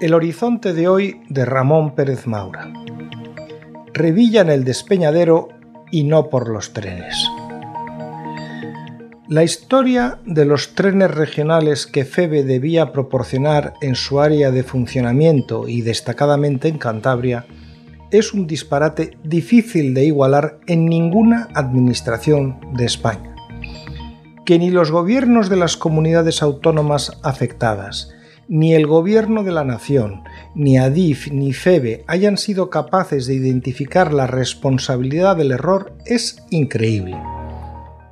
El horizonte de hoy de Ramón Pérez Maura. Revilla en el despeñadero y no por los trenes. La historia de los trenes regionales que FEBE debía proporcionar en su área de funcionamiento y destacadamente en Cantabria es un disparate difícil de igualar en ninguna administración de España. Que ni los gobiernos de las comunidades autónomas afectadas, ni el gobierno de la nación, ni Adif, ni FEBE hayan sido capaces de identificar la responsabilidad del error es increíble.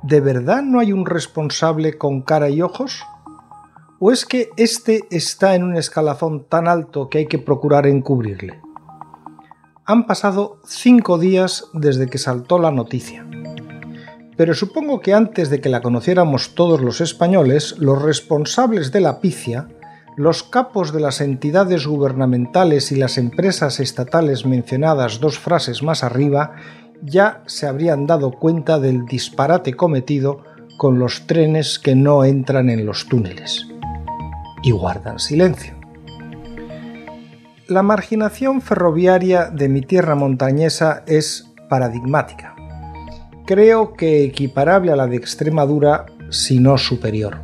¿De verdad no hay un responsable con cara y ojos? ¿O es que éste está en un escalafón tan alto que hay que procurar encubrirle? Han pasado cinco días desde que saltó la noticia. Pero supongo que antes de que la conociéramos todos los españoles, los responsables de la picia los capos de las entidades gubernamentales y las empresas estatales mencionadas dos frases más arriba ya se habrían dado cuenta del disparate cometido con los trenes que no entran en los túneles. Y guardan silencio. La marginación ferroviaria de mi tierra montañesa es paradigmática. Creo que equiparable a la de Extremadura, si no superior.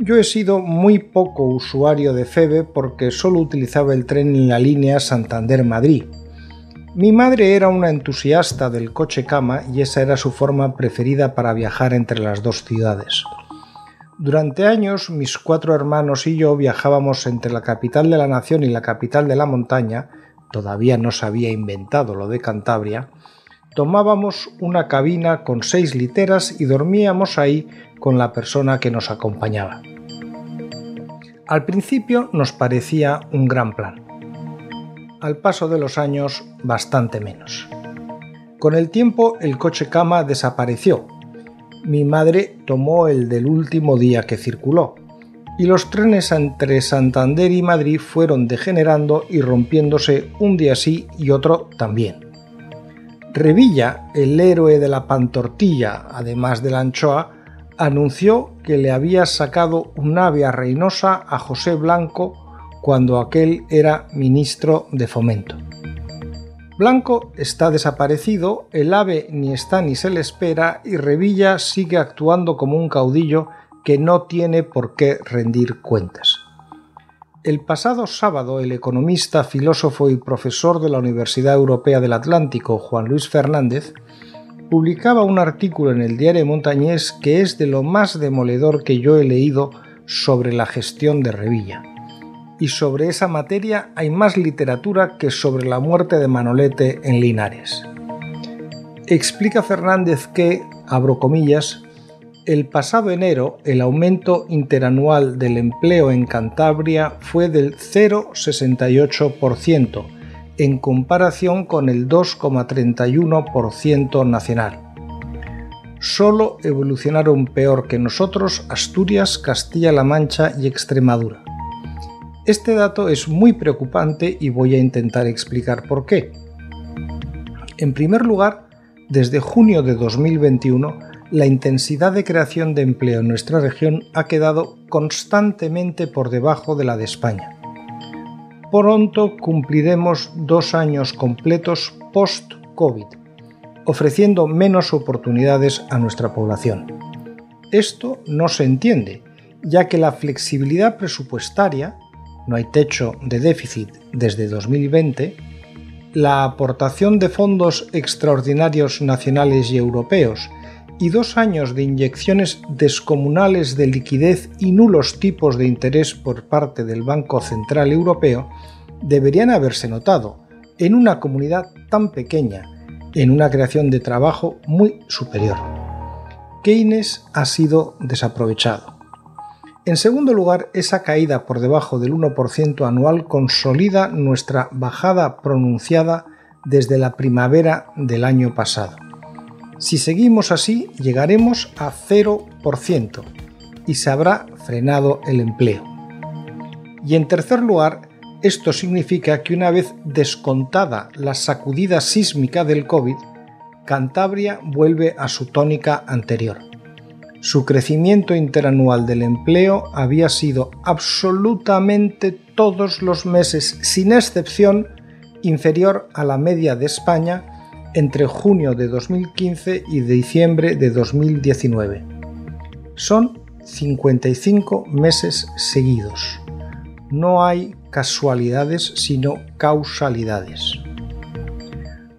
Yo he sido muy poco usuario de FEBE porque solo utilizaba el tren en la línea Santander-Madrid. Mi madre era una entusiasta del coche cama y esa era su forma preferida para viajar entre las dos ciudades. Durante años mis cuatro hermanos y yo viajábamos entre la capital de la nación y la capital de la montaña, todavía no se había inventado lo de Cantabria, tomábamos una cabina con seis literas y dormíamos ahí con la persona que nos acompañaba. Al principio nos parecía un gran plan. Al paso de los años, bastante menos. Con el tiempo el coche cama desapareció. Mi madre tomó el del último día que circuló, y los trenes entre Santander y Madrid fueron degenerando y rompiéndose un día sí y otro también. Revilla, el héroe de la pantortilla, además de la anchoa, anunció que le había sacado un ave a Reynosa a José Blanco cuando aquel era ministro de Fomento. Blanco está desaparecido, el ave ni está ni se le espera y Revilla sigue actuando como un caudillo que no tiene por qué rendir cuentas. El pasado sábado, el economista, filósofo y profesor de la Universidad Europea del Atlántico, Juan Luis Fernández, publicaba un artículo en el diario Montañés que es de lo más demoledor que yo he leído sobre la gestión de Revilla. Y sobre esa materia hay más literatura que sobre la muerte de Manolete en Linares. Explica Fernández que, abro comillas, el pasado enero el aumento interanual del empleo en Cantabria fue del 0,68%, en comparación con el 2,31% nacional. Solo evolucionaron peor que nosotros Asturias, Castilla-La Mancha y Extremadura. Este dato es muy preocupante y voy a intentar explicar por qué. En primer lugar, desde junio de 2021, la intensidad de creación de empleo en nuestra región ha quedado constantemente por debajo de la de España. Pronto cumpliremos dos años completos post-COVID, ofreciendo menos oportunidades a nuestra población. Esto no se entiende, ya que la flexibilidad presupuestaria, no hay techo de déficit desde 2020, la aportación de fondos extraordinarios nacionales y europeos y dos años de inyecciones descomunales de liquidez y nulos tipos de interés por parte del Banco Central Europeo deberían haberse notado en una comunidad tan pequeña, en una creación de trabajo muy superior. Keynes ha sido desaprovechado. En segundo lugar, esa caída por debajo del 1% anual consolida nuestra bajada pronunciada desde la primavera del año pasado. Si seguimos así, llegaremos a 0% y se habrá frenado el empleo. Y en tercer lugar, esto significa que una vez descontada la sacudida sísmica del COVID, Cantabria vuelve a su tónica anterior. Su crecimiento interanual del empleo había sido absolutamente todos los meses, sin excepción, inferior a la media de España entre junio de 2015 y diciembre de 2019. Son 55 meses seguidos. No hay casualidades, sino causalidades.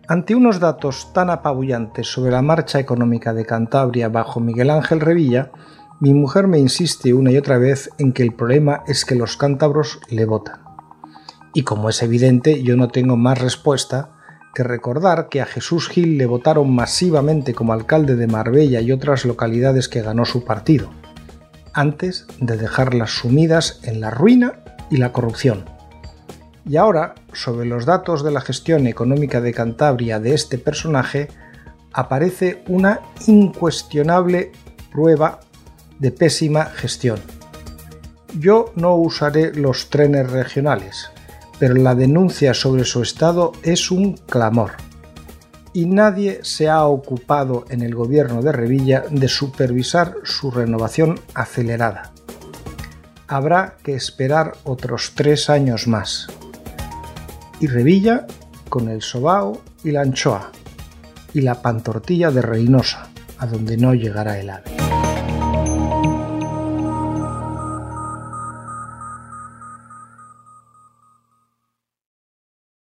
Ante unos datos tan apabullantes sobre la marcha económica de Cantabria bajo Miguel Ángel Revilla, mi mujer me insiste una y otra vez en que el problema es que los cántabros le votan. Y como es evidente, yo no tengo más respuesta que recordar que a Jesús Gil le votaron masivamente como alcalde de Marbella y otras localidades que ganó su partido, antes de dejarlas sumidas en la ruina y la corrupción. Y ahora, sobre los datos de la gestión económica de Cantabria de este personaje, aparece una incuestionable prueba de pésima gestión. Yo no usaré los trenes regionales, pero la denuncia sobre su estado es un clamor. Y nadie se ha ocupado en el gobierno de Revilla de supervisar su renovación acelerada. Habrá que esperar otros tres años más y Revilla con el sobao y la anchoa y la pantortilla de Reynosa, a donde no llegará el ave.